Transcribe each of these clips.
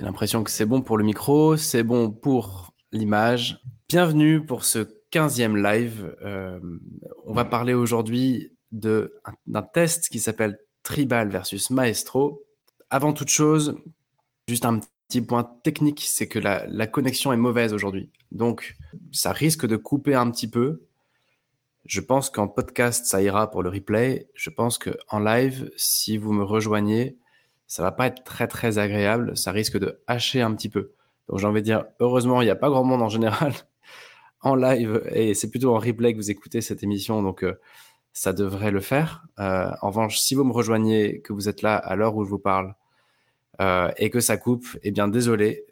J'ai l'impression que c'est bon pour le micro, c'est bon pour l'image. Bienvenue pour ce 15e live. Euh, on va parler aujourd'hui d'un test qui s'appelle Tribal versus Maestro. Avant toute chose, juste un petit point technique, c'est que la, la connexion est mauvaise aujourd'hui. Donc, ça risque de couper un petit peu. Je pense qu'en podcast, ça ira pour le replay. Je pense qu'en live, si vous me rejoignez, ça va pas être très très agréable. Ça risque de hacher un petit peu. Donc j'ai envie de dire, heureusement, il n'y a pas grand monde en général en live et c'est plutôt en replay que vous écoutez cette émission. Donc euh, ça devrait le faire. Euh, en revanche, si vous me rejoignez, que vous êtes là à l'heure où je vous parle euh, et que ça coupe, eh bien désolé,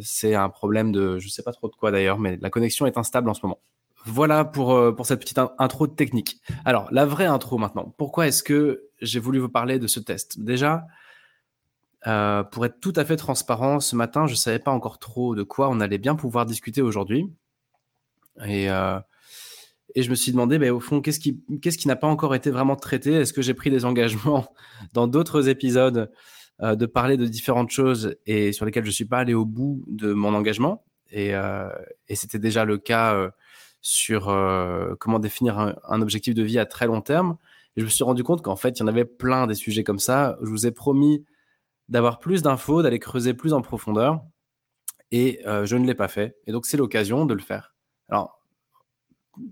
c'est un problème de, je sais pas trop de quoi d'ailleurs, mais la connexion est instable en ce moment. Voilà pour, pour cette petite intro technique. Alors, la vraie intro maintenant. Pourquoi est-ce que j'ai voulu vous parler de ce test? Déjà, euh, pour être tout à fait transparent, ce matin, je ne savais pas encore trop de quoi on allait bien pouvoir discuter aujourd'hui. Et, euh, et je me suis demandé, ben, au fond, qu'est-ce qui, qu'est-ce qui n'a pas encore été vraiment traité? Est-ce que j'ai pris des engagements dans d'autres épisodes euh, de parler de différentes choses et sur lesquelles je ne suis pas allé au bout de mon engagement? Et, euh, et c'était déjà le cas euh, sur euh, comment définir un, un, objectif de vie à très long terme. Et je me suis rendu compte qu'en fait, il y en avait plein des sujets comme ça. Je vous ai promis d'avoir plus d'infos, d'aller creuser plus en profondeur. Et euh, je ne l'ai pas fait. Et donc, c'est l'occasion de le faire. Alors,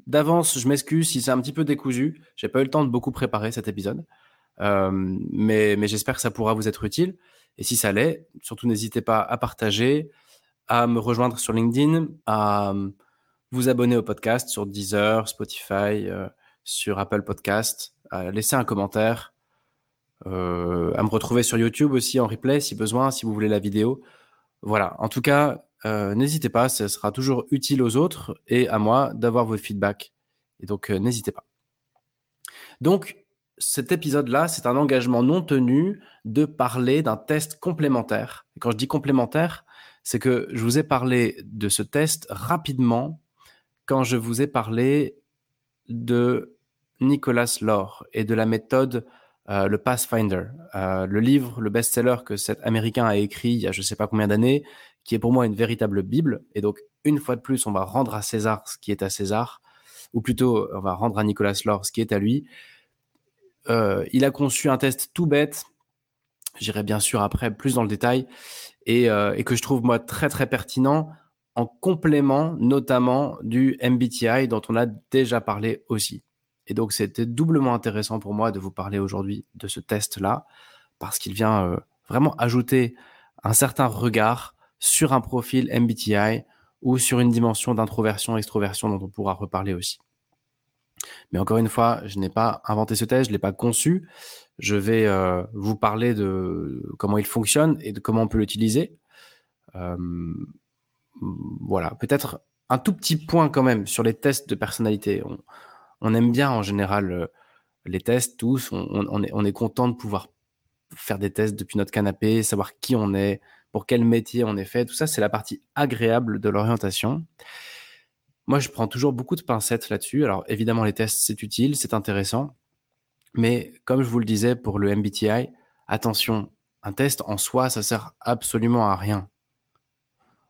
d'avance, je m'excuse si c'est un petit peu décousu. J'ai pas eu le temps de beaucoup préparer cet épisode. Euh, mais, j'espère que ça pourra vous être utile. Et si ça l'est, surtout n'hésitez pas à partager, à me rejoindre sur LinkedIn, à vous abonner au podcast sur Deezer, Spotify, euh, sur Apple Podcast, à laisser un commentaire, euh, à me retrouver sur YouTube aussi en replay si besoin, si vous voulez la vidéo. Voilà, en tout cas, euh, n'hésitez pas, ce sera toujours utile aux autres et à moi d'avoir vos feedbacks. Et donc, euh, n'hésitez pas. Donc, cet épisode-là, c'est un engagement non tenu de parler d'un test complémentaire. Et quand je dis complémentaire, c'est que je vous ai parlé de ce test rapidement quand je vous ai parlé de Nicolas Lore et de la méthode euh, le Pathfinder, euh, le livre, le best-seller que cet Américain a écrit il y a je ne sais pas combien d'années, qui est pour moi une véritable Bible. Et donc, une fois de plus, on va rendre à César ce qui est à César, ou plutôt, on va rendre à Nicolas Lore ce qui est à lui. Euh, il a conçu un test tout bête, j'irai bien sûr après plus dans le détail, euh, et que je trouve moi très très pertinent en complément notamment du MBTI dont on a déjà parlé aussi. Et donc, c'était doublement intéressant pour moi de vous parler aujourd'hui de ce test-là, parce qu'il vient euh, vraiment ajouter un certain regard sur un profil MBTI ou sur une dimension d'introversion-extroversion dont on pourra reparler aussi. Mais encore une fois, je n'ai pas inventé ce test, je ne l'ai pas conçu. Je vais euh, vous parler de comment il fonctionne et de comment on peut l'utiliser. Euh, voilà, peut-être un tout petit point quand même sur les tests de personnalité. On, on aime bien en général euh, les tests tous. On, est, est content de pouvoir faire des tests depuis notre canapé, savoir qui on est, pour quel métier on est fait. Tout ça, c'est la partie agréable de l'orientation. Moi, je prends toujours beaucoup de pincettes là-dessus. Alors, évidemment, les tests, c'est utile, c'est intéressant. Mais comme je vous le disais pour le MBTI, attention, un test en soi, ça sert absolument à rien.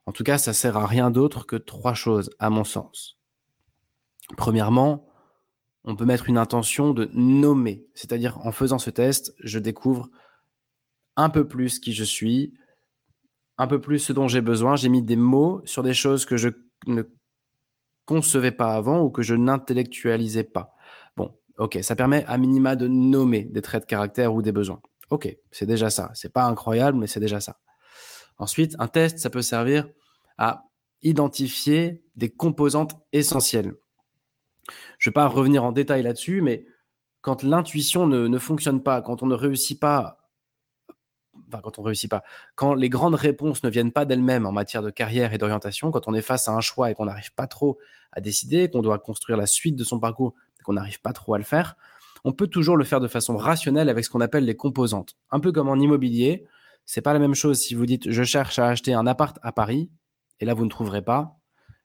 En tout cas, ça sert à rien d'autre que trois choses, à mon sens. Premièrement, on peut mettre une intention de nommer. C'est-à-dire, en faisant ce test, je découvre un peu plus qui je suis, un peu plus ce dont j'ai besoin. J'ai mis des mots sur des choses que je ne concevais pas avant ou que je n'intellectualisais pas. Bon, ok, ça permet à minima de nommer des traits de caractère ou des besoins. Ok, c'est déjà ça. C'est pas incroyable, mais c'est déjà ça. Ensuite, un test, ça peut servir à identifier des composantes essentielles. Je ne vais pas revenir en détail là-dessus, mais quand l'intuition ne, ne, fonctionne pas, quand on ne réussit pas enfin, quand on réussit pas, quand les grandes réponses ne viennent pas d'elles-mêmes en matière de carrière et d'orientation, quand on est face à un choix et qu'on n'arrive pas trop à décider, qu'on doit construire la suite de son parcours et qu'on n'arrive pas trop à le faire, on peut toujours le faire de façon rationnelle avec ce qu'on appelle les composantes. Un peu comme en immobilier, c'est pas la même chose si vous dites je cherche à acheter un appart à Paris et là vous ne trouverez pas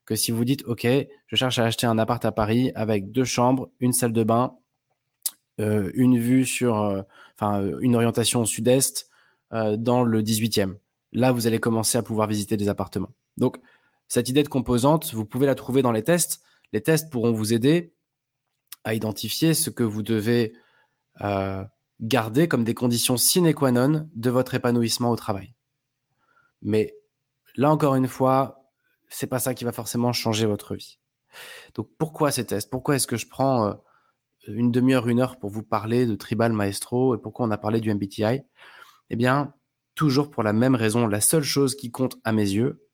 que si vous dites ok je cherche à acheter un appart à Paris avec deux chambres, une salle de bain, euh, une vue sur, euh, enfin euh, une orientation au sud-est dans le 18e. Là vous allez commencer à pouvoir visiter des appartements. Donc cette idée de composante, vous pouvez la trouver dans les tests. Les tests pourront vous aider à identifier ce que vous devez euh, garder comme des conditions sine qua non de votre épanouissement au travail. Mais là encore une fois, c'est pas ça qui va forcément changer votre vie. Donc pourquoi ces tests? Pourquoi est-ce que je prends euh, une demi-heure, une heure pour vous parler de Tribal Maestro et pourquoi on a parlé du MBTI Eh bien, toujours pour la même raison. La seule chose qui compte à mes yeux,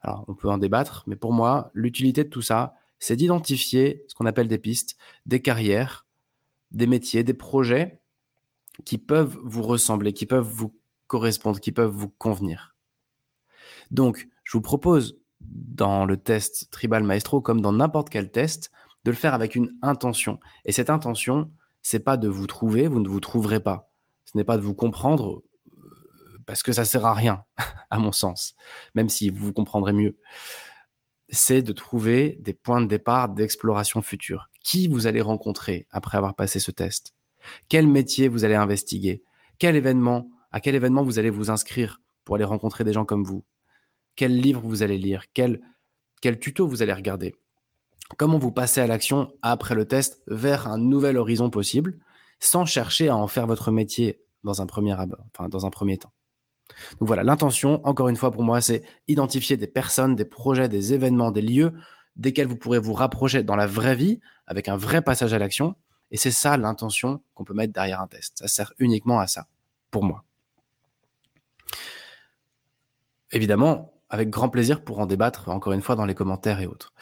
alors on peut en débattre, mais pour moi, l'utilité de tout ça, c'est d'identifier ce qu'on appelle des pistes, des carrières, des métiers, des projets qui peuvent vous ressembler, qui peuvent vous correspondre, qui peuvent vous convenir. Donc, je vous propose dans le test Tribal Maestro, comme dans n'importe quel test, de le faire avec une intention. Et cette intention, c'est pas de vous trouver, vous ne vous trouverez pas. Ce n'est pas de vous comprendre, euh, parce que ça sert à rien, à mon sens, même si vous comprendrez mieux c'est de trouver des points de départ d'exploration future. Qui vous allez rencontrer après avoir passé ce test? Quel métier vous allez investiguer? Quel événement À quel événement vous allez vous inscrire pour aller rencontrer des gens comme vous? Quel livre vous allez lire quel, tuto vous allez regarder Comment vous passez à l'action après le test vers un nouvel horizon possible sans chercher à en faire votre métier dans un premier, enfin, dans un premier temps donc voilà, l'intention, encore une fois pour moi, c'est identifier des personnes, des projets, des événements, des lieux desquels vous pourrez vous rapprocher dans la vraie vie avec un vrai passage à l'action. Et c'est ça l'intention qu'on peut mettre derrière un test. Ça sert uniquement à ça, pour moi. Évidemment, avec grand plaisir pour en débattre, encore une fois, dans les commentaires et autres.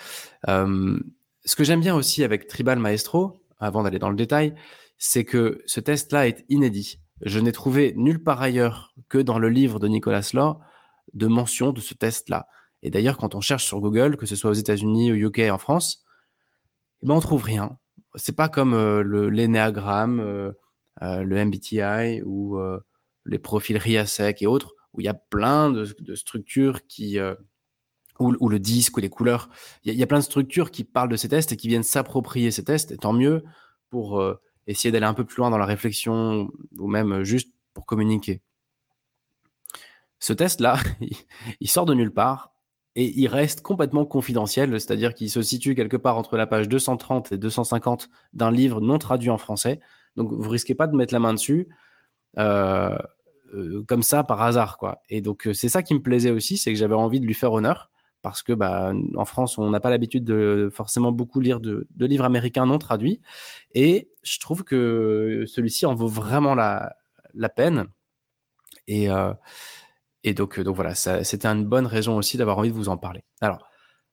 Euh, ce que j'aime bien aussi avec Tribal Maestro, avant d'aller dans le détail, c'est que ce test-là est inédit. Je n'ai trouvé nulle part ailleurs que dans le livre de Nicolas Law de mention de ce test-là. Et d'ailleurs, quand on cherche sur Google, que ce soit aux États-Unis, au UK, en France, eh ben on trouve rien. C'est pas comme euh, euh, euh, le MBTI ou les profils RIASEC et autres, où il y a plein de, structures qui ou, le disque ou les couleurs. Il y, a plein de structures qui parlent de ces tests et qui viennent s'approprier ces tests. Et tant mieux pour essayer d'aller un peu plus loin dans la réflexion ou même juste pour communiquer. Ce test-là, il sort de nulle part et il reste complètement confidentiel, c'est-à-dire qu'il se situe quelque part entre la page 230 et 250 d'un livre non traduit en français. Donc vous risquez pas de mettre la main dessus euh, euh, comme ça par hasard, quoi. Et donc c'est ça qui me plaisait aussi, c'est que j'avais envie de lui faire honneur parce que bah, en France, on n'a pas l'habitude de forcément beaucoup lire de, livres américains non traduits. Et je trouve que celui-ci en vaut vraiment la, peine. Et, euh, et donc, donc voilà, c'était une bonne raison aussi d'avoir envie de vous en parler. Alors,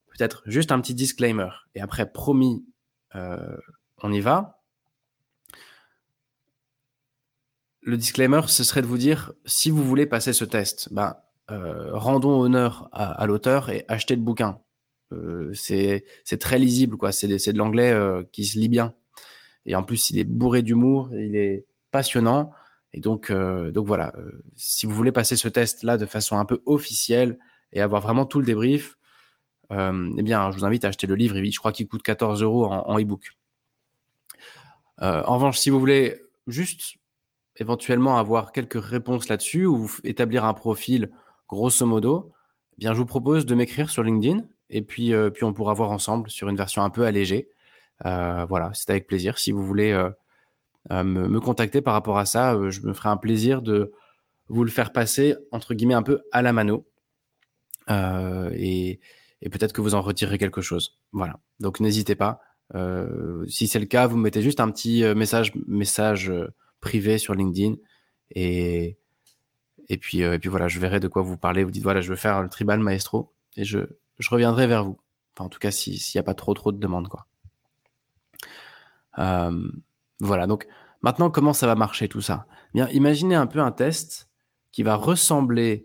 peut-être juste un petit disclaimer. Et après, promis, euh, on y va. Le disclaimer, ce serait de vous dire, si vous voulez passer ce test, ben, euh, rendons honneur à, l'auteur et achetez le bouquin. Euh, c'est très lisible, quoi. C'est de l'anglais euh, qui se lit bien. Et en plus, il est bourré d'humour, il est passionnant. Et donc, donc voilà, si vous voulez passer ce test-là de façon un peu officielle et avoir vraiment tout le débrief, eh bien, je vous invite à acheter le livre. Je crois qu'il coûte 14 euros en, en e-book. en revanche, si vous voulez juste éventuellement avoir quelques réponses là-dessus ou établir un profil grosso modo, eh bien, je vous propose de m'écrire sur LinkedIn et puis, euh, puis on pourra voir ensemble sur une version un peu allégée. Euh, voilà, c'est avec plaisir. Si vous voulez euh, me, contacter par rapport à ça, je me ferai un plaisir de vous le faire passer, entre guillemets, un peu à la mano. et, peut-être que vous en retirerez quelque chose. Voilà. Donc n'hésitez pas. si c'est le cas, vous mettez juste un petit message, message privé sur LinkedIn et, puis, euh, et puis voilà, je verrai de quoi vous parlez. Vous dites voilà, je veux faire le tribal maestro et je, je reviendrai vers vous. Enfin, en tout cas, s'il n'y a pas trop trop de demandes, quoi. Euh, voilà. Donc maintenant, comment ça va marcher tout ça? Bien, imaginez un peu un test qui va ressembler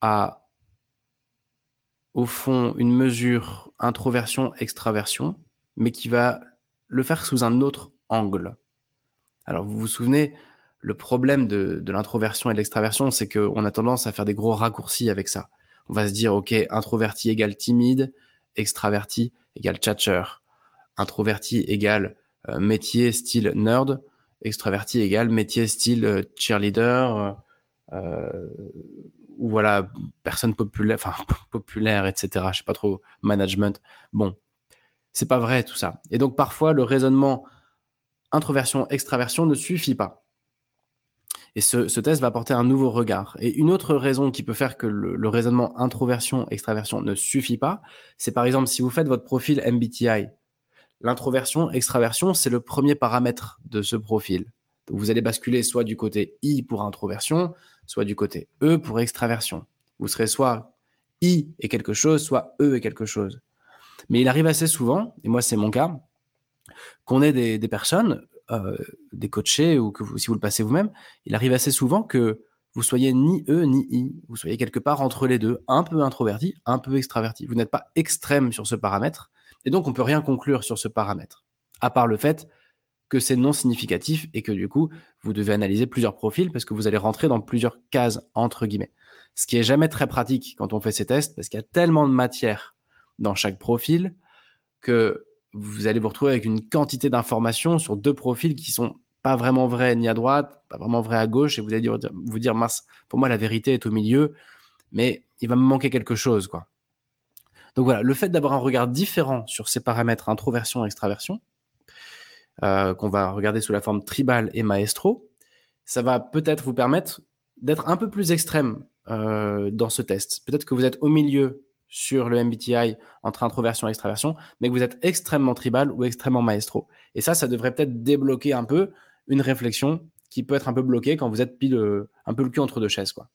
à, au fond, une mesure introversion-extraversion, mais qui va le faire sous un autre angle. Alors, vous vous souvenez, le problème de, l'introversion et de l'extraversion, c'est qu'on a tendance à faire des gros raccourcis avec ça. On va se dire, OK, introverti égale timide, extraverti égale tchatcher, introverti égale euh, métier style nerd, extraverti égale métier style euh, cheerleader, euh, ou voilà, personne populaire, enfin populaire, etc. Je sais pas trop, management. Bon, c'est pas vrai tout ça. Et donc parfois, le raisonnement introversion-extraversion ne suffit pas. Et ce, test va apporter un nouveau regard. Et une autre raison qui peut faire que le, raisonnement introversion-extraversion ne suffit pas, c'est par exemple si vous faites votre profil MBTI. L'introversion-extraversion, c'est le premier paramètre de ce profil. Vous allez basculer soit du côté I pour introversion, soit du côté E pour extraversion. Vous serez soit I et quelque chose, soit E et quelque chose. Mais il arrive assez souvent, et moi c'est mon cas, qu'on ait des, personnes, euh, des coachés, ou que si vous le passez vous-même, il arrive assez souvent que vous soyez ni E ni I. Vous soyez quelque part entre les deux, un peu introverti, un peu extraverti. Vous n'êtes pas extrême sur ce paramètre, et donc on peut rien conclure sur ce paramètre, à part le fait que c'est non significatif et que du coup, vous devez analyser plusieurs profils parce que vous allez rentrer dans plusieurs cases, entre guillemets. Ce qui est jamais très pratique quand on fait ces tests parce qu'il y a tellement de matière dans chaque profil que vous allez vous retrouver avec une quantité d'informations sur deux profils qui sont pas vraiment vrais ni à droite, pas vraiment vrais à gauche, et vous allez vous dire, mince, pour moi la vérité est au milieu, mais il va me manquer quelque chose. Donc voilà, le fait d'avoir un regard différent sur ces paramètres introversion et extraversion, euh, qu'on va regarder sous la forme tribal et maestro, ça va peut-être vous permettre d'être un peu plus extrême euh, dans ce test. Peut-être que vous êtes au milieu sur le MBTI entre introversion et extraversion, mais que vous êtes extrêmement tribal ou extrêmement maestro. Et ça, ça devrait peut-être débloquer un peu une réflexion qui peut être un peu bloquée quand vous êtes pile euh, un peu le cul entre deux chaises, quoi.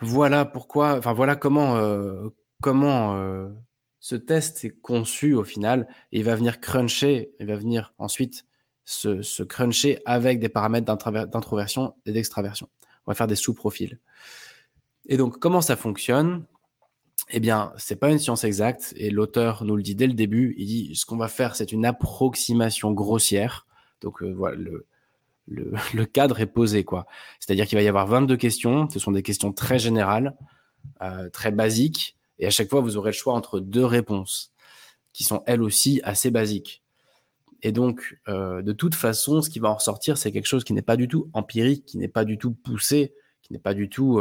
Voilà pourquoi, enfin voilà comment euh, comment euh, ce test est conçu au final. Et il va venir cruncher, il va venir ensuite se, se cruncher avec des paramètres d'introversion et d'extraversion. On va faire des sous-profils. Et donc, comment ça fonctionne? Eh bien, c'est pas une science exacte et l'auteur nous le dit dès le début. Il dit ce qu'on va faire, c'est une approximation grossière. Donc, euh, voilà, le, le, cadre est posé, quoi. C'est-à-dire qu'il va y avoir 22 questions. Ce sont des questions très générales, euh, très basiques. Et à chaque fois, vous aurez le choix entre deux réponses qui sont elles aussi assez basiques. Et donc, euh, de toute façon, ce qui va en ressortir, c'est quelque chose qui n'est pas du tout empirique, qui n'est pas du tout poussé, qui n'est pas du tout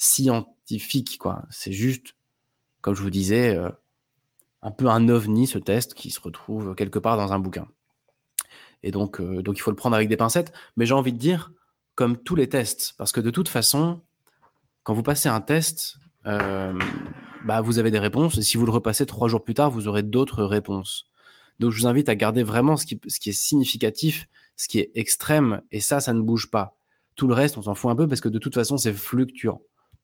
scientifique, quoi. C'est juste, comme je vous disais, euh, un peu un ovni, ce test, qui se retrouve quelque part dans un bouquin. Et donc, euh, donc il faut le prendre avec des pincettes. Mais j'ai envie de dire, comme tous les tests, parce que de toute façon, quand vous passez un test, euh, bah, vous avez des réponses, et si vous le repassez trois jours plus tard, vous aurez d'autres réponses. Donc, je vous invite à garder vraiment ce qui, ce qui est significatif, ce qui est extrême, et ça, ça ne bouge pas. Tout le reste, on s'en fout un peu parce que de toute façon, c'est fluctuant.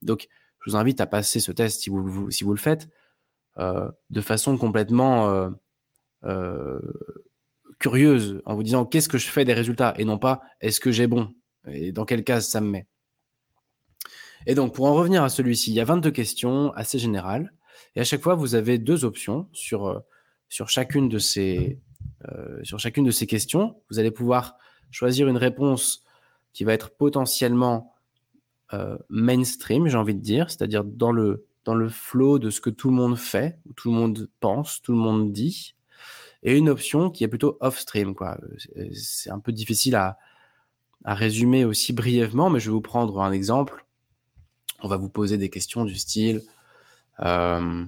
Donc, je vous invite à passer ce test si vous, le faites euh, de façon complètement euh, euh, curieuse, en vous disant qu'est-ce que je fais des résultats et non pas est-ce que j'ai bon et dans quelle case ça me met. Et donc, pour en revenir à celui-ci, il y a 22 questions assez générales et à chaque fois, vous avez deux options sur chacune de ces questions. Vous allez pouvoir choisir une réponse qui va être potentiellement euh, mainstream, j'ai envie de dire, c'est-à-dire dans le, dans le flow de ce que tout le monde fait, tout le monde pense, tout le monde dit, et une option qui est plutôt off-stream. Quoi. C'est un peu difficile à, à résumer aussi brièvement, mais je vais vous prendre un exemple. On va vous poser des questions du style. Euh,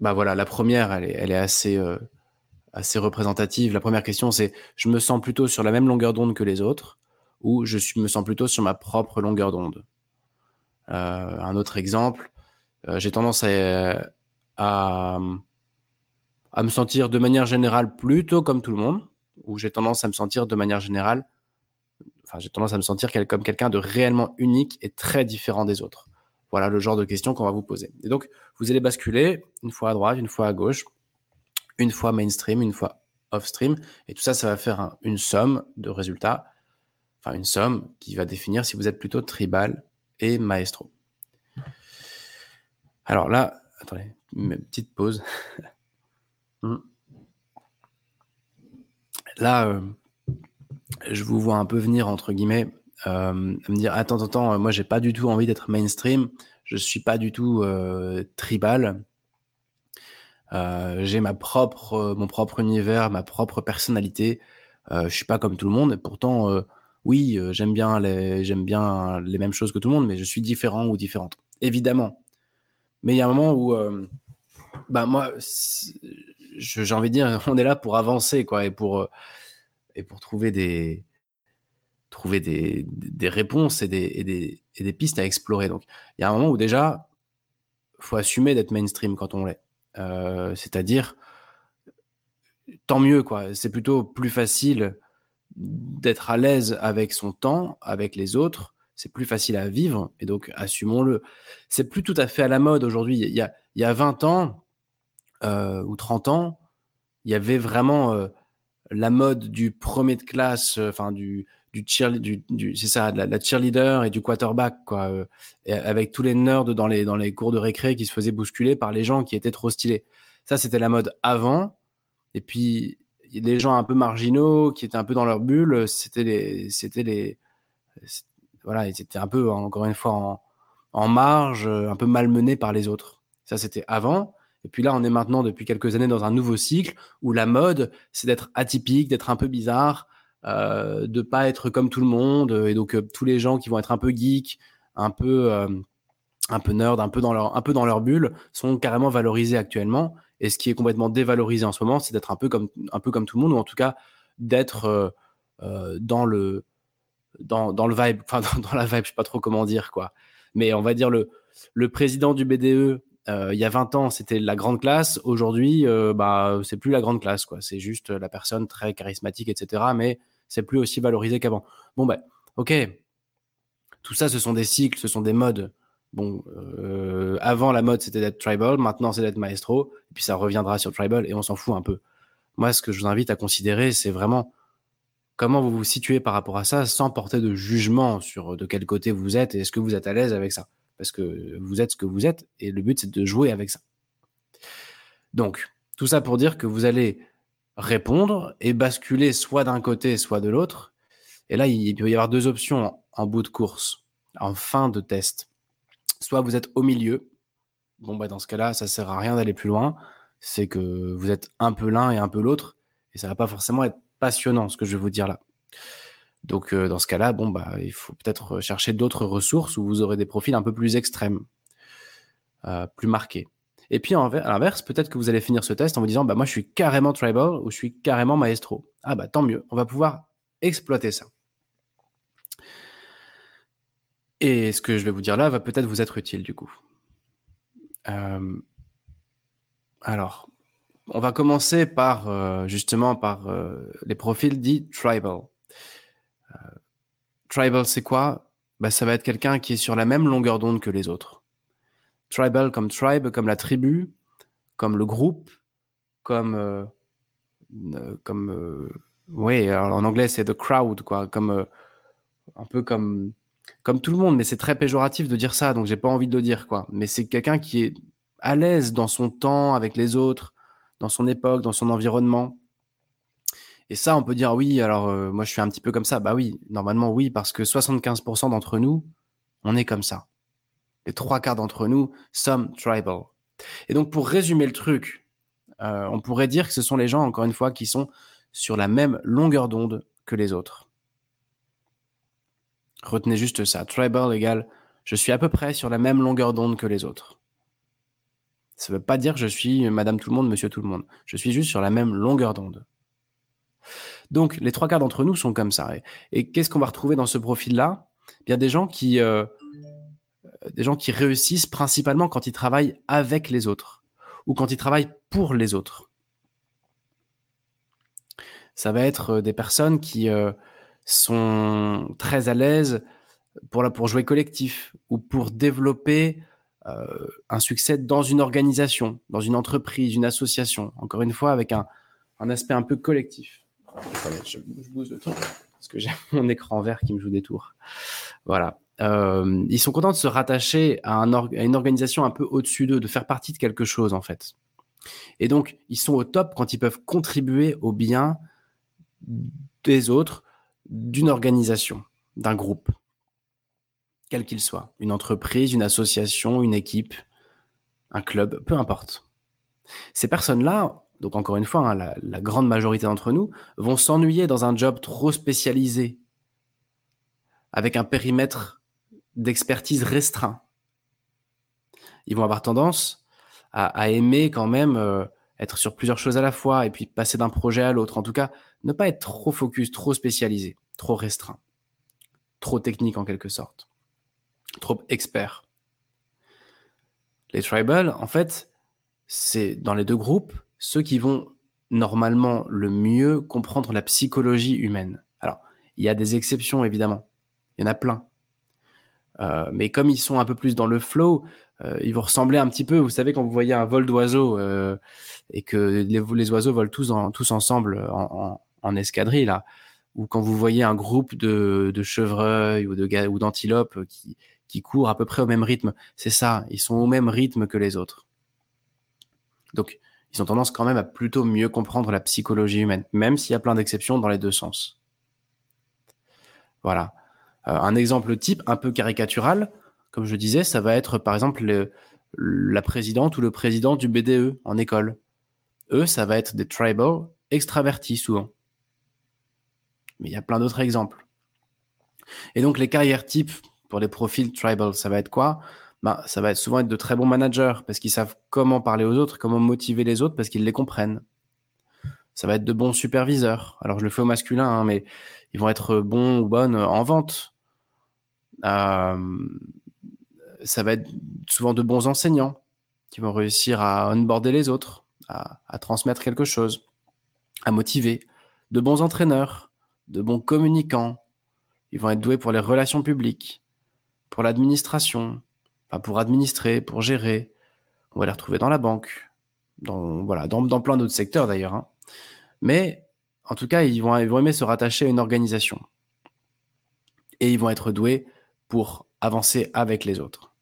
bah voilà, la première, elle est, elle est assez, euh, assez représentative. La première question, c'est je me sens plutôt sur la même longueur d'onde que les autres où je me sens plutôt sur ma propre longueur d'onde. Euh, un autre exemple, euh, j'ai tendance à, à, me sentir de manière générale plutôt comme tout le monde, ou j'ai tendance à me sentir de manière générale, enfin j'ai tendance à me sentir comme quelqu'un de réellement unique et très différent des autres. Voilà le genre de questions qu'on va vous poser. Et donc, vous allez basculer une fois à droite, une fois à gauche, une fois mainstream, une fois off-stream, et tout ça, ça va faire une somme de résultats enfin une somme qui va définir si vous êtes plutôt tribal et maestro. Alors là, attendez, une petite pause. Hmm. là, euh, je vous vois un peu venir, entre guillemets, euh, me dire attends, attends, moi j'ai pas du tout envie d'être mainstream, je suis pas du tout euh, tribal. j'ai mon propre univers, ma propre personnalité. je suis pas comme tout le monde. Pourtant, oui, j'aime bien les, j'aime bien les mêmes choses que tout le monde, mais je suis différent ou différente. Évidemment, mais il y a un moment où, euh, bah moi, j'ai envie de dire, on est là pour avancer, quoi, et pour, euh, et pour trouver des, trouver des, des réponses et des, pistes à explorer. Donc, il y a un moment où déjà, faut assumer d'être mainstream quand on l'est. Euh, c'est-à-dire, tant mieux, quoi. C'est plutôt plus facile d'être à l'aise avec son temps, avec les autres, c'est plus facile à vivre, et donc assumons-le. C'est plus tout à fait à la mode aujourd'hui. Il y a, il y a 20 ans euh, ou 30 ans, il y avait vraiment euh, la mode du premier de classe, euh, enfin du, du, du, c'est ça, la, la, cheerleader et du quarterback, quoi, avec tous les nerds dans les, dans les cours de récré qui se faisaient bousculer par les gens qui étaient trop stylés. Ça, c'était la mode avant. Et puis, les gens un peu marginaux qui étaient un peu dans leur bulle, c'était les, c'était les, voilà, ils étaient un peu, encore une fois, en, marge, euh, un peu malmenés par les autres. Ça, c'était avant. Et puis là, on est maintenant, depuis quelques années, dans un nouveau cycle où la mode, c'est d'être atypique, d'être un peu bizarre, euh, de pas être comme tout le monde. Et donc, euh, tous les gens qui vont être un peu geeks, un peu, euh, un peu nerd, un peu, dans leur, bulle, sont carrément valorisés actuellement. Et ce qui est complètement dévalorisé en ce moment, c'est d'être un peu comme, tout le monde, ou en tout cas d'être dans le dans, le vibe, enfin dans, la vibe, je sais pas trop comment dire quoi. Mais on va dire le, président du BDE, euh, il y a 20 ans, c'était la grande classe. Aujourd'hui, euh, bah, c'est plus la grande classe, quoi. C'est juste la personne très charismatique, etc. Mais c'est plus aussi valorisé qu'avant. Bon, ben, ok. Tout ça, ce sont des cycles, ce sont des modes. Bon, euh, avant la mode, c'était d'être tribal. Maintenant, c'est d'être maestro. Et puis, ça reviendra sur tribal et on s'en fout un peu. Moi, ce que je vous invite à considérer, c'est vraiment comment vous vous situez par rapport à ça sans porter de jugement sur de quel côté vous êtes et est-ce que vous êtes à l'aise avec ça Parce que vous êtes ce que vous êtes et le but c'est de jouer avec ça. Donc, tout ça pour dire que vous allez répondre et basculer soit d'un côté, soit de l'autre. Et là, il peut y avoir deux options en bout de course, en fin de test. Soit vous êtes au milieu. Bon, bah, dans ce cas-là, ça sert à rien d'aller plus loin. C'est que vous êtes un peu l'un et un peu l'autre. Et ça va pas forcément être passionnant ce que je vais vous dire là. Donc euh, dans ce cas-là, bon bah il faut peut-être chercher d'autres ressources où vous aurez des profils un peu plus extrêmes, euh, plus marqués. Et puis à l'inverse, peut-être que vous allez finir ce test en vous disant bah moi je suis carrément tribal ou je suis carrément maestro. Ah bah tant mieux, on va pouvoir exploiter ça. Et ce que je vais vous dire là va peut-être vous être utile du coup. Euh, alors, on va commencer par euh, justement par euh, les profils dits tribal. Tribal, c'est quoi? Bah, Ça va être quelqu'un qui est sur la même longueur d'onde que les autres. Tribal comme tribe, comme la tribu, comme le groupe, comme comme oui, en anglais c'est the crowd quoi, comme un peu comme comme tout le monde, mais c'est très péjoratif de dire ça, donc j'ai pas envie de le dire quoi. Mais c'est quelqu'un qui est à l'aise dans son temps avec les autres, dans son époque, dans son environnement. Et ça, on peut dire oui, alors euh, moi je suis un petit peu comme ça. Bah oui, normalement oui, parce que 75% d'entre nous, on est comme ça. Les trois quarts d'entre nous sommes tribal. Et donc pour résumer le truc, euh, on pourrait dire que ce sont les gens, encore une fois, qui sont sur la même longueur d'onde que les autres. Retenez juste ça. Tribal égale je suis à peu près sur la même longueur d'onde que les autres. Ça ne veut pas dire que je suis madame tout le monde, monsieur tout le monde. Je suis juste sur la même longueur d'onde. Donc, les trois quarts d'entre nous sont comme ça. Et, qu'est-ce qu'on va retrouver dans ce profil-là? Bien des gens qui, euh, des gens qui réussissent principalement quand ils travaillent avec les autres ou quand ils travaillent pour les autres. Ça va être euh, des personnes qui euh, sont très à l'aise pour, pour jouer collectif ou pour développer euh, un succès dans une organisation, dans une entreprise, une association, encore une fois avec un, aspect un peu collectif. je, bouge le truc parce que j'ai mon écran vert qui me joue des tours. Voilà. Euh, ils sont contents de se rattacher un à une organisation un peu au-dessus d'eux, de faire partie de quelque chose en fait. Et donc, ils sont au top quand ils peuvent contribuer au bien des autres, d'une organisation, d'un groupe, quel qu'il soit, une entreprise, une association, une équipe, un club, peu importe. Ces personnes-là, donc encore une fois, hein, la, grande majorité d'entre nous, vont s'ennuyer dans un job trop spécialisé, avec un périmètre d'expertise restreint. Ils vont avoir tendance à, à aimer quand même euh, être sur plusieurs choses à la fois et puis passer d'un projet à l'autre. En tout cas, ne pas être trop focus, trop spécialisé, trop restreint, trop technique en quelque sorte, trop expert. Les tribal, en fait, c'est dans les deux groupes ceux qui vont normalement le mieux comprendre la psychologie humaine. Alors, il y a des exceptions évidemment, il y en a plein. Euh, mais comme ils sont un peu plus dans le flow, euh, ils vont ressembler un petit peu, vous savez, quand vous voyez un vol d'oiseaux euh, et que les, oiseaux volent tous, en, tous ensemble en, en, en, escadrille, là, ou quand vous voyez un groupe de, de chevreuils ou, de, ou d'antilopes qui, qui courent à peu près au même rythme, c'est ça, ils sont au même rythme que les autres. Donc, ils ont tendance quand même à plutôt mieux comprendre la psychologie humaine, même s'il y a plein d'exceptions dans les deux sens. Voilà. Euh, un exemple type, un peu caricatural, comme je disais, ça va être par exemple le, la présidente ou le président du BDE en école. Eux, ça va être des tribal extravertis souvent. Mais il y a plein d'autres exemples. Et donc les carrières types pour les profils tribal, ça va être quoi? Bah, Ça va souvent être de très bons managers parce qu'ils savent comment parler aux autres, comment motiver les autres parce qu'ils les comprennent. Ça va être de bons superviseurs. Alors je le fais au masculin, hein, mais ils vont être bons ou bonnes en vente, ça va être souvent de bons enseignants qui vont réussir à onboarder les autres, à, transmettre quelque chose, à motiver, de bons entraîneurs, de bons communicants. Ils vont être doués pour les relations publiques, pour l'administration, pour administrer, pour gérer. On va les retrouver dans la banque, dans, plein d'autres secteurs d'ailleurs. Hein. Mais en tout cas, ils vont aimer se rattacher à une organisation. Et ils vont être doués pour avancer avec les autres.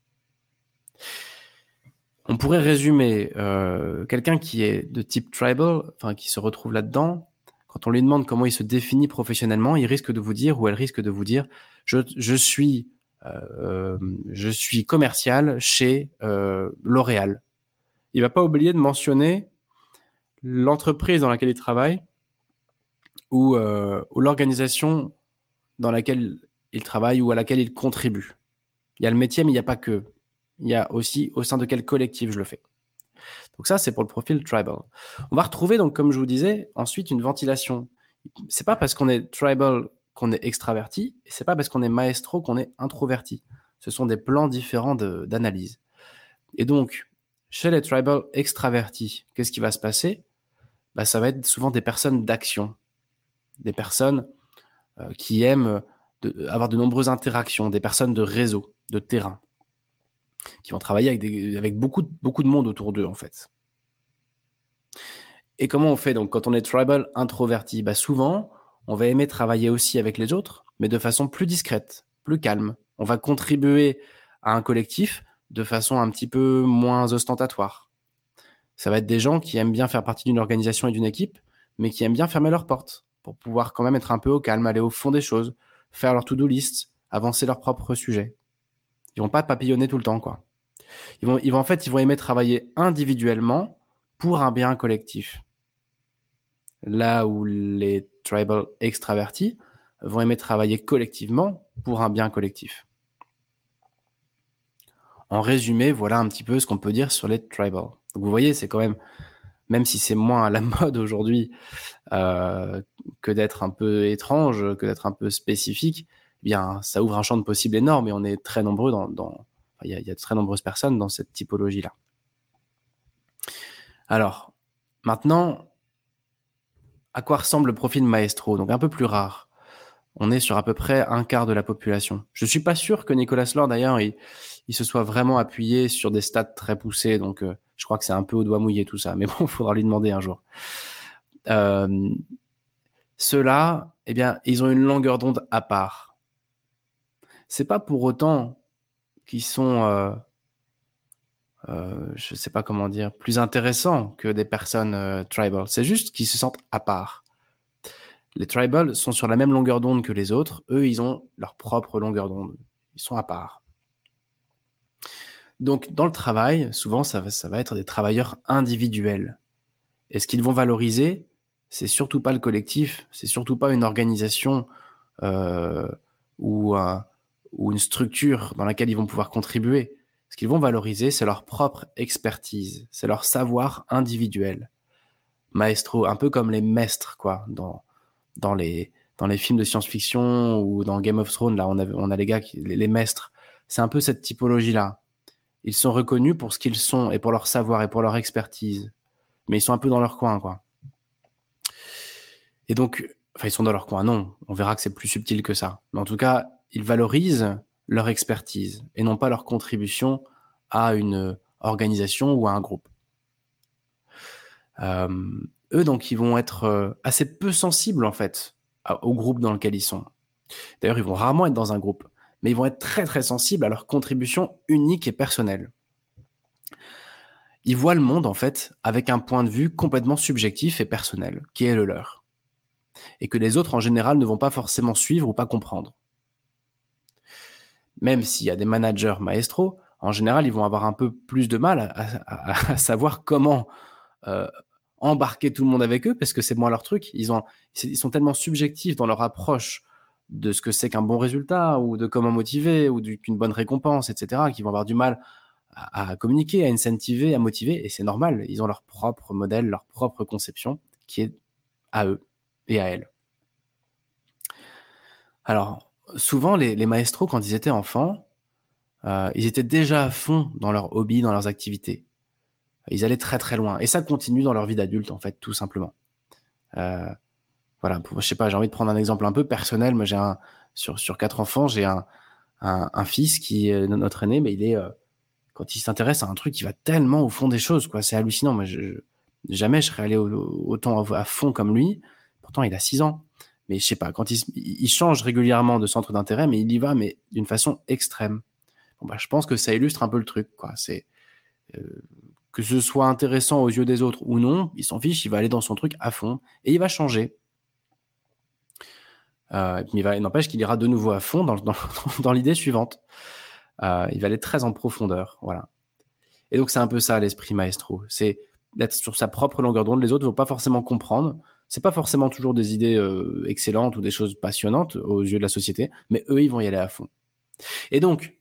On pourrait résumer euh, quelqu'un qui est de type tribal, enfin qui se retrouve là-dedans, quand on lui demande comment il se définit professionnellement, il risque de vous dire ou elle risque de vous dire je, je suis euh, je suis commercial chez euh, L'Oréal. Il va pas oublier de mentionner l'entreprise dans laquelle il travaille ou, ou l'organisation dans laquelle il travaille ou à laquelle il contribue. Il y a le métier, mais il n'y a pas que. Il y a aussi au sein de quel collectif je le fais. Donc ça, c'est pour le profil tribal. On va retrouver, donc, comme je vous disais, ensuite une ventilation. C'est pas parce qu'on est tribal qu'on est extraverti, et c'est pas parce qu'on est maestro qu'on est introverti. Ce sont des plans différents d'analyse. Et donc, chez les tribal extravertis, qu'est-ce qui va se passer? Bah, Ça va être souvent des personnes d'action, des personnes euh, qui aiment avoir de nombreuses interactions, des personnes de réseau, de terrain, qui vont travailler avec, beaucoup de monde autour d'eux, en fait. Et comment on fait? Donc quand on est tribal introverti bah Souvent, on va aimer travailler aussi avec les autres, mais de façon plus discrète, plus calme. On va contribuer à un collectif de façon un petit peu moins ostentatoire. Ça va être des gens qui aiment bien faire partie d'une organisation et d'une équipe, mais qui aiment bien fermer leurs portes pour pouvoir quand même être un peu au calme, aller au fond des choses, faire leur to-do list, avancer leur propre sujet. Ils vont pas papillonner tout le temps, quoi. Ils vont, ils vont en fait, ils vont aimer travailler individuellement pour un bien collectif. Là où les tribal extravertis vont aimer travailler collectivement pour un bien collectif. En résumé, voilà un petit peu ce qu'on peut dire sur les tribal. Vous voyez, c'est quand même, même si c'est moins à la mode aujourd'hui euh, que d'être un peu étrange, que d'être un peu spécifique, eh bien, ça ouvre un champ de possibles énorme et on est très nombreux dans, il y, a, de très nombreuses personnes dans cette typologie-là. Alors, maintenant, à quoi ressemble le profil maestro? Donc un peu plus rare. On est sur à peu près un quart de la population. Je suis pas sûr que Nicolas Lord, d'ailleurs, il, il, se soit vraiment appuyé sur des stats très poussés. Donc, euh, je crois que c'est un peu au doigt mouillé tout ça. Mais bon, il faudra lui demander un jour. Euh, ceux-là, eh bien, ils ont une longueur d'onde à part. C'est pas pour autant qu'ils sont, euh, euh, je sais pas comment dire, plus intéressants que des personnes euh, tribal. C'est juste qu'ils se sentent à part. Les tribal sont sur la même longueur d'onde que les autres. Eux, ils ont leur propre longueur d'onde. Ils sont à part. Donc, dans le travail, souvent, ça va, être des travailleurs individuels. Et ce qu'ils vont valoriser, c'est surtout pas le collectif, c'est surtout pas une organisation euh, ou, une structure dans laquelle ils vont pouvoir contribuer. Ce qu'ils vont valoriser, c'est leur propre expertise, c'est leur savoir individuel. Maestro, un peu comme les maîtres, quoi, dans, les, films de science-fiction ou dans Game of Thrones, là, on a, on a les gars, qui, les, les maîtres. C'est un peu cette typologie-là. Ils sont reconnus pour ce qu'ils sont et pour leur savoir et pour leur expertise. Mais ils sont un peu dans leur coin, quoi. Et donc, enfin, ils sont dans leur coin. Non, on verra que c'est plus subtil que ça. Mais en tout cas, ils valorisent leur expertise et non pas leur contribution à une organisation ou à un groupe. Euh, eux, donc, ils vont être euh, assez peu sensibles, en fait, au groupe dans lequel ils sont. D'ailleurs, ils vont rarement être dans un groupe, mais ils vont être très, très sensibles à leur contribution unique et personnelle. Ils voient le monde, en fait, avec un point de vue complètement subjectif et personnel, qui est le leur et que les autres en général ne vont pas forcément suivre ou pas comprendre. Même s'il y a des managers maestro, en général, ils vont avoir un peu plus de mal à, savoir comment euh, embarquer tout le monde avec eux parce que c'est moins leur truc. Ils sont tellement subjectifs dans leur approche de ce que c'est qu'un bon résultat ou de comment motiver ou qu'une bonne récompense, etc., qu'ils vont avoir du mal à, communiquer, à incentiver, à motiver. Et c'est normal. Ils ont leur propre modèle, leur propre conception qui est à eux et à elle. Alors, souvent, les, maestros, quand ils étaient enfants, euh, ils étaient déjà à fond dans leurs hobbies, dans leurs activités. Ils allaient très très loin. Et ça continue dans leur vie d'adulte, en fait, tout simplement. Euh, voilà, je sais pas, j'ai envie de prendre un exemple un peu personnel. Moi, j'ai un, sur, sur quatre enfants, j'ai un, un, un, fils qui est notre aîné, mais il est, euh, quand il s'intéresse à un truc, il va tellement au fond des choses, quoi. C'est hallucinant. Moi, je, jamais je serais allé autant à fond comme lui. Pourtant, il a 6 ans. Mais je sais pas, quand il, change régulièrement de centre d'intérêt, mais il y va, mais d'une façon extrême. Bon, bah, je pense que ça illustre un peu le truc, quoi. C'est euh, que ce soit intéressant aux yeux des autres ou non, il s'en fiche, il va aller dans son truc à fond et il va changer. Euh, il va, n'empêche qu'il ira de nouveau à fond dans, l'idée suivante. Euh, il va aller très en profondeur, voilà. Et donc c'est un peu ça l'esprit maestro, c'est d'être sur sa propre longueur d'onde. Les autres ne vont pas forcément comprendre, c'est pas forcément toujours des idées euh, excellentes ou des choses passionnantes aux yeux de la société, mais eux, ils vont y aller à fond. Et donc,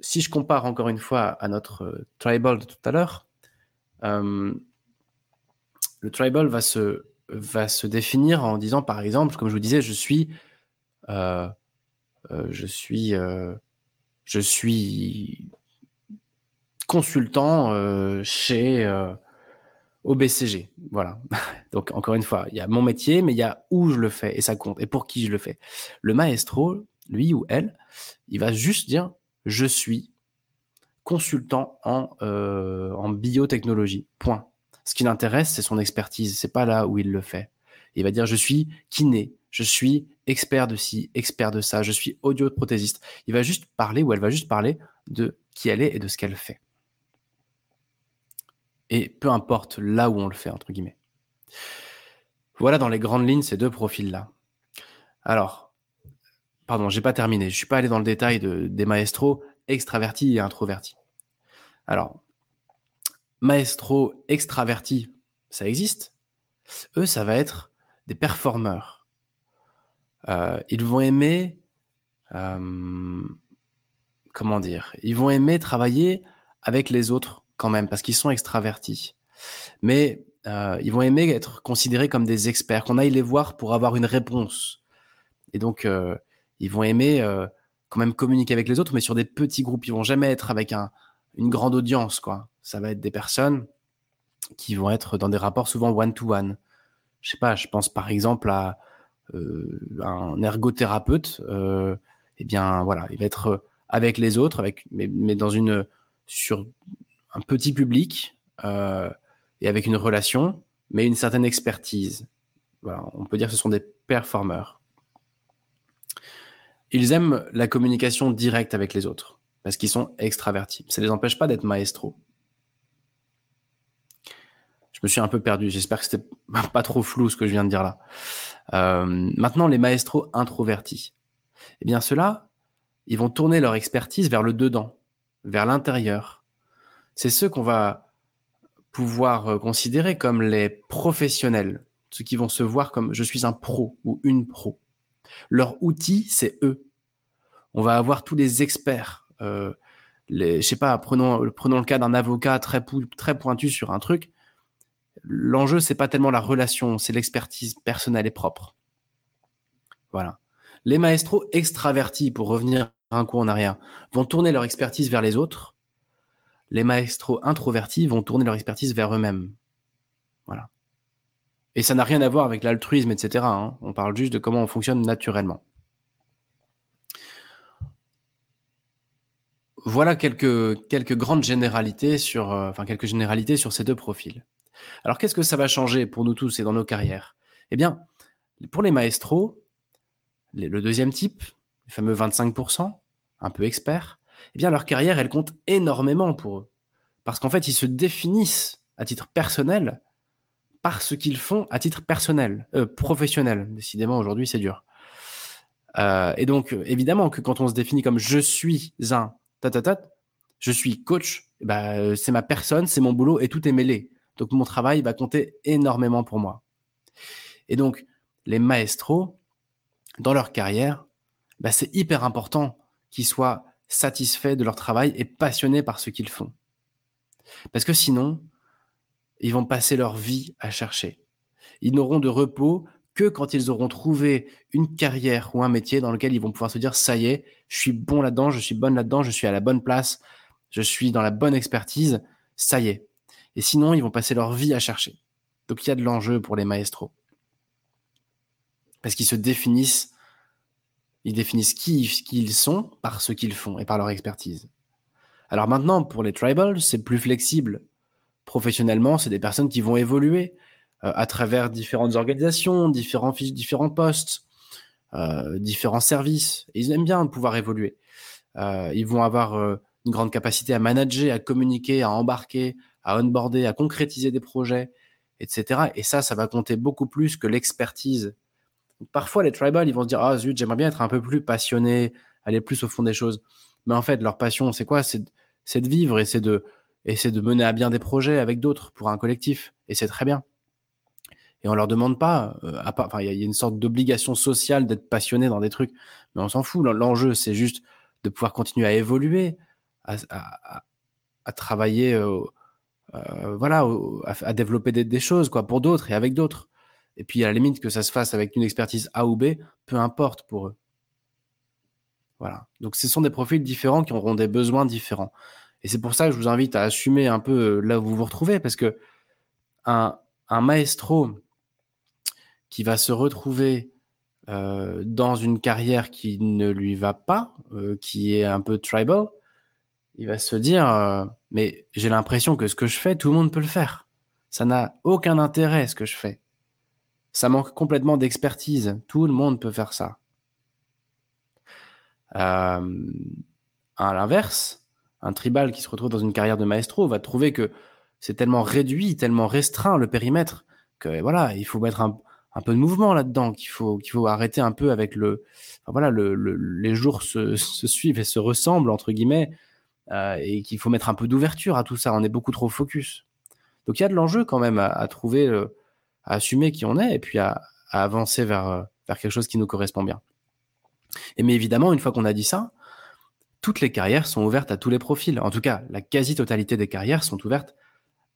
si je compare encore une fois à notre tribal de tout à l'heure, le tribal va se, va se définir en disant, par exemple, comme je vous disais, je suis, je suis, je suis consultant chez au BCG. Voilà. Donc, encore une fois, il y a mon métier, mais il y a où je le fais et ça compte et pour qui je le fais. Le maestro, lui ou elle, il va juste dire je suis consultant en, euh, en biotechnologie. Point. Ce qui l'intéresse, c'est son expertise. C'est pas là où il le fait. Il va dire je suis kiné, je suis expert de ci, expert de ça, je suis audioprothésiste. Il va juste parler ou elle va juste parler de qui elle est et de ce qu'elle fait. Et peu importe là où on le fait, entre guillemets. Voilà dans les grandes lignes ces deux profils-là. Alors, pardon, j'ai pas terminé. Je suis pas allé dans le détail de, des maestros extravertis et introvertis. Alors, maestro extravertis, ça existe. Eux, ça va être des performeurs. Euh, ils vont aimer, euh, comment dire, ils vont aimer travailler avec les autres quand même, parce qu'ils sont extravertis. Mais euh, ils vont aimer être considérés comme des experts, qu'on aille les voir pour avoir une réponse. Et donc, ils vont aimer quand même communiquer avec les autres, mais sur des petits groupes. Ils vont jamais être avec un, une grande audience, quoi. Ça va être des personnes qui vont être dans des rapports souvent one-to-one. Je sais pas, je pense par exemple à un ergothérapeute. eh bien, voilà, il va être avec les autres, avec, mais, mais dans une sur un petit public euh, et avec une relation, mais une certaine expertise. Voilà, on peut dire que ce sont des performeurs. Ils aiment la communication directe avec les autres parce qu'ils sont extravertis. Ça ne les empêche pas d'être maestro. Je me suis un peu perdu. J'espère que c'était pas trop flou ce que je viens de dire là. Euh, maintenant, les maestros introvertis. Eh bien, ceux-là, ils vont tourner leur expertise vers le dedans, vers l'intérieur. C'est ceux qu'on va pouvoir euh, considérer comme les professionnels, ceux qui vont se voir comme je suis un pro ou une pro. Leur outil, c'est eux. On va avoir tous les experts. Euh, je sais pas, prenons, le cas d'un avocat très, très pointu sur un truc. L'enjeu, c'est pas tellement la relation, c'est l'expertise personnelle et propre. Voilà. Les maestros extravertis, pour revenir un coup en arrière, vont tourner leur expertise vers les autres. Les maestros introvertis vont tourner leur expertise vers eux-mêmes. Voilà. Et ça n'a rien à voir avec l'altruisme, etc. Hein. On parle juste de comment on fonctionne naturellement. Voilà quelques, grandes généralités sur, euh, généralités sur ces deux profils. Alors qu'est-ce que ça va changer pour nous tous et dans nos carrières? Eh bien, pour les maestros, le deuxième type, les fameux 25%, un peu experts, eh bien leur carrière, elle compte énormément pour eux. Parce qu'en fait, ils se définissent à titre personnel par ce qu'ils font à titre personnel, euh, professionnel. Décidément, aujourd'hui, c'est dur. Euh, et donc, évidemment que quand on se définit comme je suis un je suis coach, bah, c'est ma personne, c'est mon boulot et tout est mêlé. Donc mon travail va compter énormément pour moi. Et donc les maestros, dans leur carrière, bah, c'est hyper important qu'ils soient satisfaits de leur travail et passionnés par ce qu'ils font. Parce que sinon, ils vont passer leur vie à chercher. Ils n'auront de repos que quand ils auront trouvé une carrière ou un métier dans lequel ils vont pouvoir se dire ça y est, je suis bon là-dedans, je suis bonne là-dedans, je suis à la bonne place, je suis dans la bonne expertise, ça y est. Et sinon, ils vont passer leur vie à chercher. Donc il y a de l'enjeu pour les maestros. Parce qu'ils se définissent, ils définissent qui, ils sont par ce qu'ils font et par leur expertise. Alors maintenant, pour les tribals, c'est plus flexible. Professionnellement, c'est des personnes qui vont évoluer à travers différentes organisations, différents, différents postes, euh, différents services. ils aiment bien pouvoir évoluer. Euh, ils vont avoir une grande capacité à manager, à communiquer, à embarquer, à onboarder, à concrétiser des projets, etc. Et ça, ça va compter beaucoup plus que l'expertise. Parfois, les tribal, ils vont se dire Ah zut, j'aimerais bien être un peu plus passionné, aller plus au fond des choses. Mais en fait, leur passion, c'est quoi? C'est de vivre et c'est de, de mener à bien des projets avec d'autres pour un collectif. Et c'est très bien. Et on leur demande pas, euh, enfin, il y, a une sorte d'obligation sociale d'être passionné dans des trucs, mais on s'en fout. L'enjeu, c'est juste de pouvoir continuer à évoluer, à, travailler voilà, à, développer des, choses quoi, pour d'autres et avec d'autres. Et puis à la limite que ça se fasse avec une expertise A ou B, peu importe pour eux. Voilà. Donc ce sont des profils différents qui auront des besoins différents. Et c'est pour ça que je vous invite à assumer un peu euh, là où vous vous retrouvez, parce que un, maestro qui va se retrouver euh, dans une carrière qui ne lui va pas, qui est un peu tribal, il va se dire euh, mais j'ai l'impression que ce que je fais, tout le monde peut le faire. Ça n'a aucun intérêt ce que je fais. Ça manque complètement d'expertise. Tout le monde peut faire ça. Euh, à l'inverse, un tribal qui se retrouve dans une carrière de maestro va trouver que c'est tellement réduit, tellement restreint le périmètre que voilà, il faut mettre un, peu de mouvement là-dedans, qu'il faut qu'il faut arrêter un peu avec le voilà, le, les jours se, suivent et se ressemblent entre guillemets. Euh, et qu'il faut mettre un peu d'ouverture à tout ça. On est beaucoup trop focus. Donc il y a de l'enjeu quand même à, trouver, euh, à assumer qui on est et puis à, avancer vers, euh, vers quelque chose qui nous correspond bien. Et mais évidemment, une fois qu'on a dit ça, toutes les carrières sont ouvertes à tous les profils. En tout cas, la quasi-totalité des carrières sont ouvertes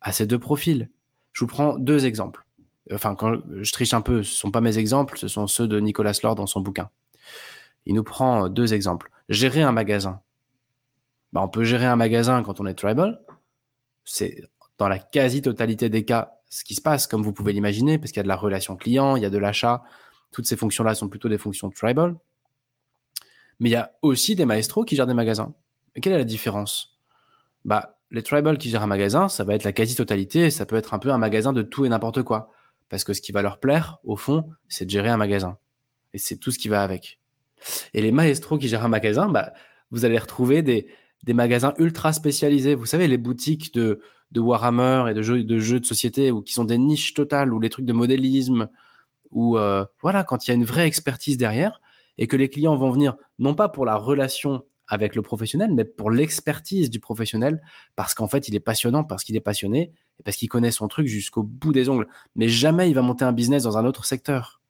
à ces deux profils. Je vous prends deux exemples. Enfin, quand je triche un peu, ce ne sont pas mes exemples, ce sont ceux de Nicolas Lord dans son bouquin. Il nous prend deux exemples. Gérer un magasin. Bah, on peut gérer un magasin quand on est tribal. C'est dans la quasi-totalité des cas ce qui se passe, comme vous pouvez l'imaginer, parce qu'il y a de la relation client, il y a de l'achat. Toutes ces fonctions-là sont plutôt des fonctions tribal. Mais il y a aussi des maestros qui gèrent des magasins. Quelle est la différence? Bah, Les tribal qui gèrent un magasin, ça va être la quasi-totalité, ça peut être un peu un magasin de tout et n'importe quoi. Parce que ce qui va leur plaire, au fond, c'est de gérer un magasin. Et c'est tout ce qui va avec. Et les maestros qui gèrent un magasin, bah, vous allez retrouver des, des magasins ultra spécialisés. Vous savez, les boutiques de, de Warhammer et de jeux, de jeux de société ou qui sont des niches totales ou les trucs de modélisme ou euh, voilà, quand il y a une vraie expertise derrière et que les clients vont venir non pas pour la relation avec le professionnel, mais pour l'expertise du professionnel, parce qu'en fait, il est passionnant, parce qu'il est passionné, parce qu'il connaît son truc jusqu'au bout des ongles. Mais jamais il va monter un business dans un autre secteur,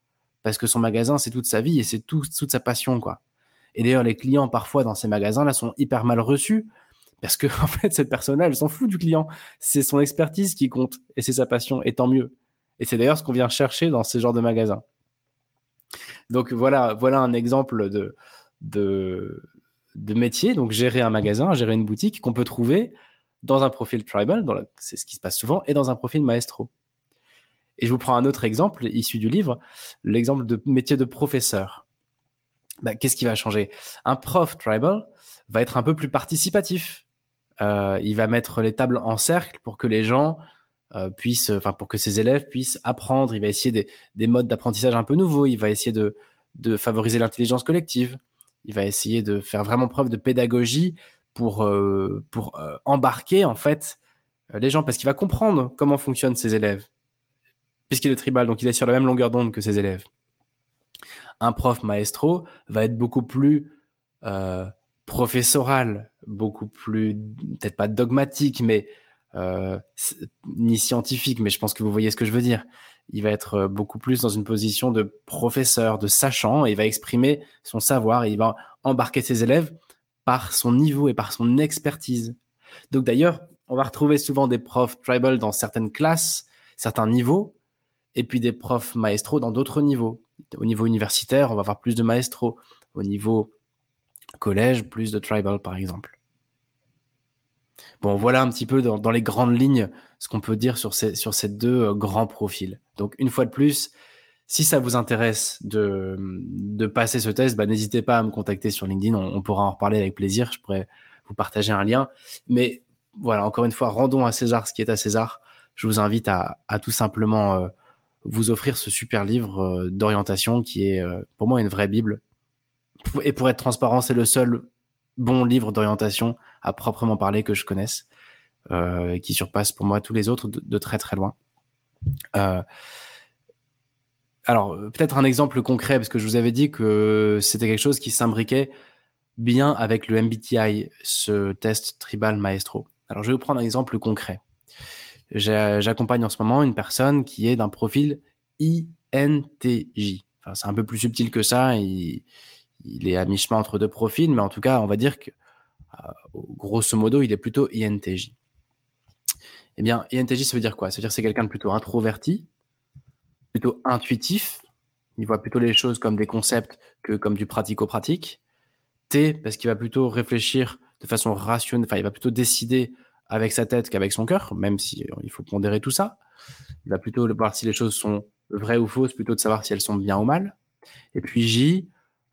parce que son magasin, c'est toute sa vie et c'est tout, toute sa passion, quoi. Et d'ailleurs, les clients, parfois, dans ces magasins-là, sont hyper mal reçus, parce que, en fait, cette personne-là, elle s'en fout du client. C'est son expertise qui compte, et c'est sa passion, et tant mieux. Et c'est d'ailleurs ce qu'on vient chercher dans ces genres de magasins. Donc voilà, voilà un exemple de, de métier, donc gérer un magasin, gérer une boutique qu'on peut trouver dans un profil tribal, c'est ce qui se passe souvent, et dans un profil maestro. Et je vous prends un autre exemple issu du livre, l'exemple de métier de professeur. Bah, qu'est-ce qui va changer? Un prof tribal va être un peu plus participatif. Euh, il va mettre les tables en cercle pour que les gens euh, puissent, enfin pour que ses élèves puissent apprendre. Il va essayer des, des modes d'apprentissage un peu nouveaux. Il va essayer de favoriser l'intelligence collective il va essayer de faire vraiment preuve de pédagogie pour, euh, pour euh, embarquer en fait euh, les gens parce qu'il va comprendre comment fonctionnent ses élèves puisqu'il est tribal donc il est sur la même longueur d'onde que ses élèves. Un prof maestro va être beaucoup plus professoral beaucoup plus peut-être pas dogmatique mais ni scientifique mais je pense que vous voyez ce que je veux dire. Il va être beaucoup plus dans une position de professeur, de sachant, et il va exprimer son savoir, et il va embarquer ses élèves par son niveau et par son expertise. Donc d'ailleurs, on va retrouver souvent des profs tribal dans certaines classes, certains niveaux, et puis des profs maestro dans d'autres niveaux. Au niveau universitaire, on va avoir plus de maestro. Au niveau collège, plus de tribal, par exemple. Bon, voilà un petit peu dans, les grandes lignes ce qu'on peut dire sur ces, sur ces deux euh, grands profils. Donc, une fois de plus, si ça vous intéresse de, de passer ce test, bah, n'hésitez pas à me contacter sur LinkedIn. On, pourra en reparler avec plaisir. Je pourrais vous partager un lien. Mais voilà, encore une fois, rendons à César ce qui est à César. Je vous invite à, à tout simplement euh, vous offrir ce super livre euh, d'orientation qui est pour moi une vraie Bible. Et pour être transparent, c'est le seul bon livre d'orientation à proprement parler que je connaisse, euh, qui surpasse pour moi tous les autres de, très très loin. Euh, alors, peut-être un exemple concret, parce que je vous avais dit que c'était quelque chose qui s'imbriquait bien avec le MBTI, ce test tribal maestro. Alors, je vais vous prendre un exemple concret. J'accompagne en ce moment une personne qui est d'un profil INTJ. C'est un peu plus subtil que ça. Il, il est à mi-chemin entre deux profils, mais en tout cas, on va dire que euh, grosso modo, il est plutôt INTJ. Eh bien, INTJ, ça veut dire quoi? Ça veut dire que c'est quelqu'un de plutôt introverti, plutôt intuitif. Il voit plutôt les choses comme des concepts que comme du pratico-pratique. T, parce qu'il va plutôt réfléchir de façon rationnelle, enfin, il va plutôt décider avec sa tête qu'avec son cœur, même si il faut pondérer tout ça. Il va plutôt voir si les choses sont vraies ou fausses, plutôt de savoir si elles sont bien ou mal. Et puis J,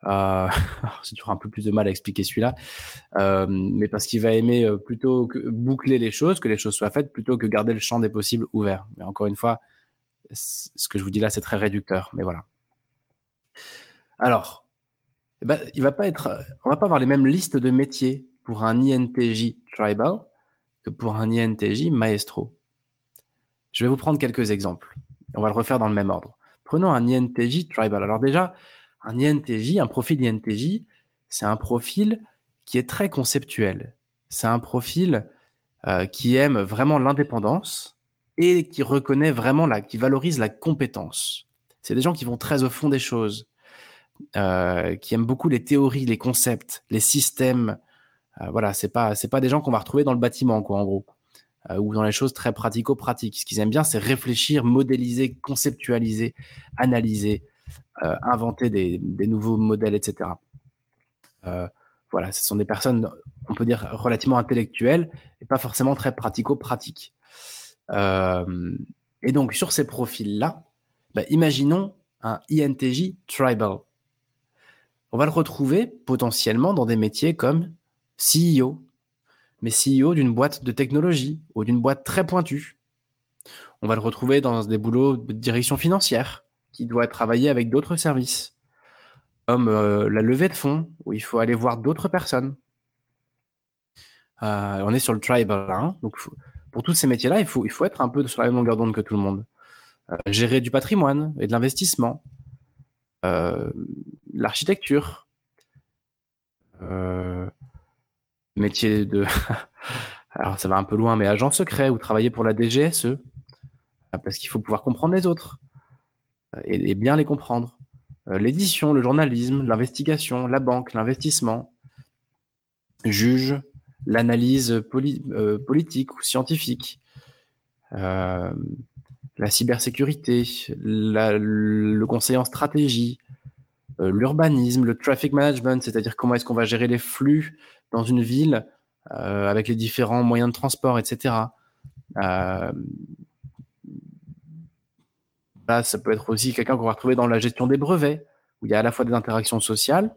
euh, c'est toujours un peu plus de mal à expliquer celui-là, euh, mais parce qu'il va aimer euh, plutôt boucler les choses, que les choses soient faites, plutôt que garder le champ des possibles ouvert. Mais encore une fois, ce que je vous dis là, c'est très réducteur, mais voilà. Alors, eh ben, il va pas être, on va pas avoir les mêmes listes de métiers pour un INTJ tribal que pour un INTJ maestro. Je vais vous prendre quelques exemples. On va le refaire dans le même ordre. Prenons un INTJ tribal. Alors déjà, un INTJ, un profil INTJ, c'est un profil qui est très conceptuel. C'est un profil euh, qui aime vraiment l'indépendance et qui reconnaît vraiment la, qui valorise la compétence. C'est des gens qui vont très au fond des choses, euh, qui aiment beaucoup les théories, les concepts, les systèmes. Euh, voilà, c'est pas c'est pas des gens qu'on va retrouver dans le bâtiment, quoi, en gros, ou dans les choses très pratico-pratiques. Ce qu'ils aiment bien, c'est réfléchir, modéliser, conceptualiser, analyser, euh, inventer des, nouveaux modèles, etc. Euh, voilà, ce sont des personnes, on peut dire, relativement intellectuelles et pas forcément très pratico-pratiques. Euh, et donc, sur ces profils-là, bah, imaginons un INTJ tribal. On va le retrouver potentiellement dans des métiers comme CEO, mais CEO d'une boîte de technologie ou d'une boîte très pointue. On va le retrouver dans des boulots de direction financière, qui doit travailler avec d'autres services, comme euh, la levée de fonds, où il faut aller voir d'autres personnes. Euh, on est sur le tribal, hein, donc pour tous ces métiers-là, il faut, il faut être un peu sur la même longueur d'onde que tout le monde. Euh, gérer du patrimoine et de l'investissement, l'architecture, métier de alors ça va un peu loin, mais agent secret ou travailler pour la DGSE, euh, parce qu'il faut pouvoir comprendre les autres euh, et, bien les comprendre. Euh, l'édition, le journalisme, l'investigation, la banque, l'investissement, juge, l'analyse politique ou scientifique, la cybersécurité, le conseil en stratégie, l'urbanisme, le traffic management, c'est-à-dire comment est-ce qu'on va gérer les flux dans une ville euh, avec les différents moyens de transport, etc. Euh, là, ça peut être aussi quelqu'un qu'on va retrouver dans la gestion des brevets, où il y a à la fois des interactions sociales,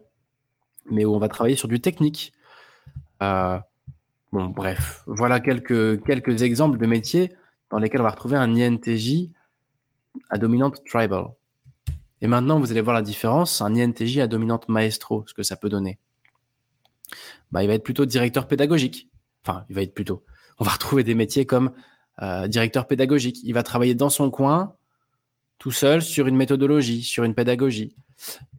mais où on va travailler sur du technique. Euh, bon, bref, voilà quelques, quelques exemples de métiers dans lesquels on va retrouver un INTJ à dominante tribal. Et maintenant, vous allez voir la différence, un INTJ à dominante maestro, ce que ça peut donner. Bah, il va être plutôt directeur pédagogique. Enfin, il va être plutôt. On va retrouver des métiers comme euh, directeur pédagogique. Il va travailler dans son coin, tout seul, sur une méthodologie, sur une pédagogie.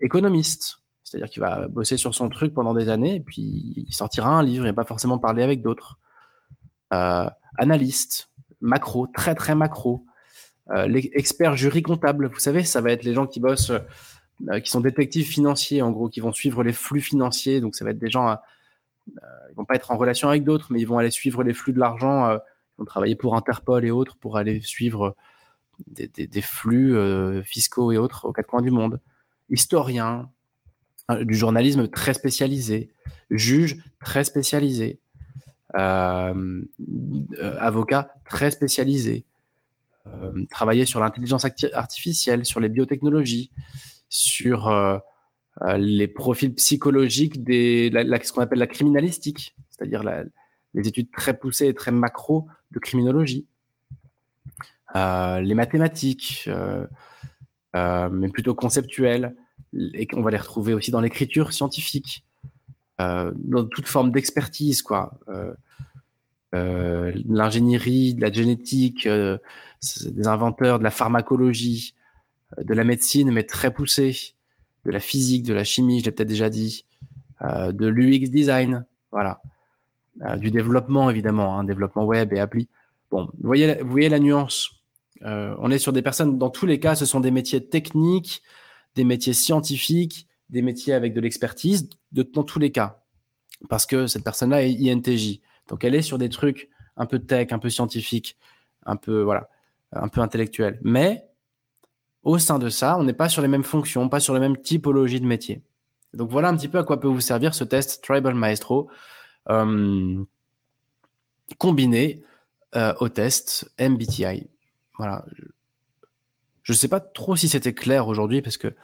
Économiste, c'est-à-dire qu'il va bosser sur son truc pendant des années, et puis il sortira un livre, va pas forcément parler avec d'autres. Euh, analyste, macro, très très macro. Euh, expert jury comptable, vous savez, ça va être les gens qui bossent, euh, qui sont détectives financiers, en gros, qui vont suivre les flux financiers. Donc ça va être des gens euh, ils vont pas être en relation avec d'autres, mais ils vont aller suivre les flux de l'argent. Euh, ils vont travailler pour Interpol et autres pour aller suivre des, flux euh, fiscaux et autres aux quatre coins du monde. Historien, du journalisme très spécialisé, juge très spécialisé, avocat très spécialisé, travailler sur l'intelligence artificielle, sur les biotechnologies, sur euh, les profils psychologiques des ce qu'on appelle la criminalistique, c'est-à-dire les études très poussées et très macro de criminologie, euh, les mathématiques, euh, mais plutôt conceptuelles, et qu'on va les retrouver aussi dans l'écriture scientifique, dans toute forme d'expertise, quoi. l'ingénierie, de la génétique, des inventeurs, de la pharmacologie, de la médecine, mais très poussée, de la physique, de la chimie, je l'ai peut-être déjà dit, euh, de l'UX design, voilà, euh, du développement évidemment, hein, développement web et appli. Bon, vous voyez, voyez la nuance. Euh, on est sur des personnes, dans tous les cas, ce sont des métiers techniques, des métiers scientifiques, des métiers avec de l'expertise, dans tous les cas. Parce que cette personne-là est INTJ. Donc elle est sur des trucs un peu tech, un peu scientifique, un peu, voilà, un peu intellectuel. Mais au sein de ça, on n'est pas sur les mêmes fonctions, pas sur les mêmes typologies de métiers. Donc voilà un petit peu à quoi peut vous servir ce test Tribal Maestro euh, combiné euh, au test MBTI. Voilà. Je ne sais pas trop si c'était clair aujourd'hui parce que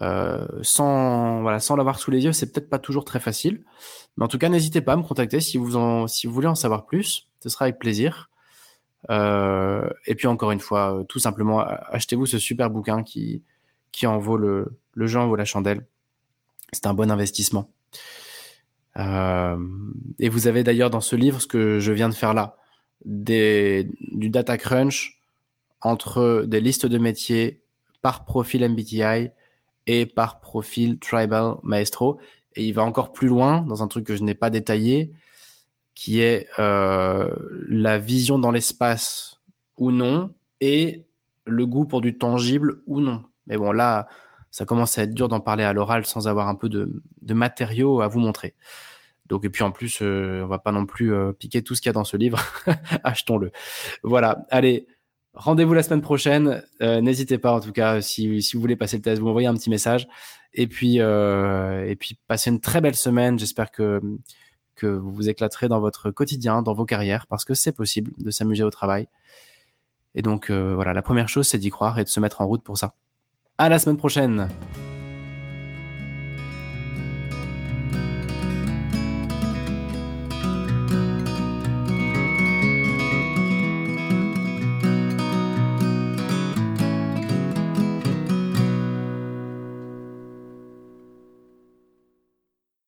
euh, sans voilà, sans l'avoir sous les yeux, c'est peut-être pas toujours très facile. Mais en tout cas, n'hésitez pas à me contacter si vous en, si vous voulez en savoir plus. Ce sera avec plaisir. Euh, et puis encore une fois, euh, tout simplement, achetez-vous ce super bouquin qui, qui en vaut le, le jeu en vaut la chandelle. C'est un bon investissement. Et vous avez d'ailleurs dans ce livre ce que je viens de faire là, des, du data crunch entre des listes de métiers par profil MBTI et par profil Tribal Maestro. Et il va encore plus loin dans un truc que je n'ai pas détaillé, qui est euh, la vision dans l'espace ou non, et le goût pour du tangible ou non. Mais bon, là, ça commence à être dur d'en parler à l'oral sans avoir un peu de, matériaux à vous montrer. Donc, et puis en plus, euh, on va pas non plus euh, piquer tout ce qu'il y a dans ce livre. Achetons-le. Voilà. Allez, rendez-vous la semaine prochaine. N'hésitez pas, en tout cas, si, vous voulez passer le test, vous m'envoyez un petit message. Et puis, et puis, passez une très belle semaine. J'espère que que vous vous éclaterez dans votre quotidien, dans vos carrières, parce que c'est possible de s'amuser au travail. Et donc euh, voilà, la première chose, c'est d'y croire et de se mettre en route pour ça. À la semaine prochaine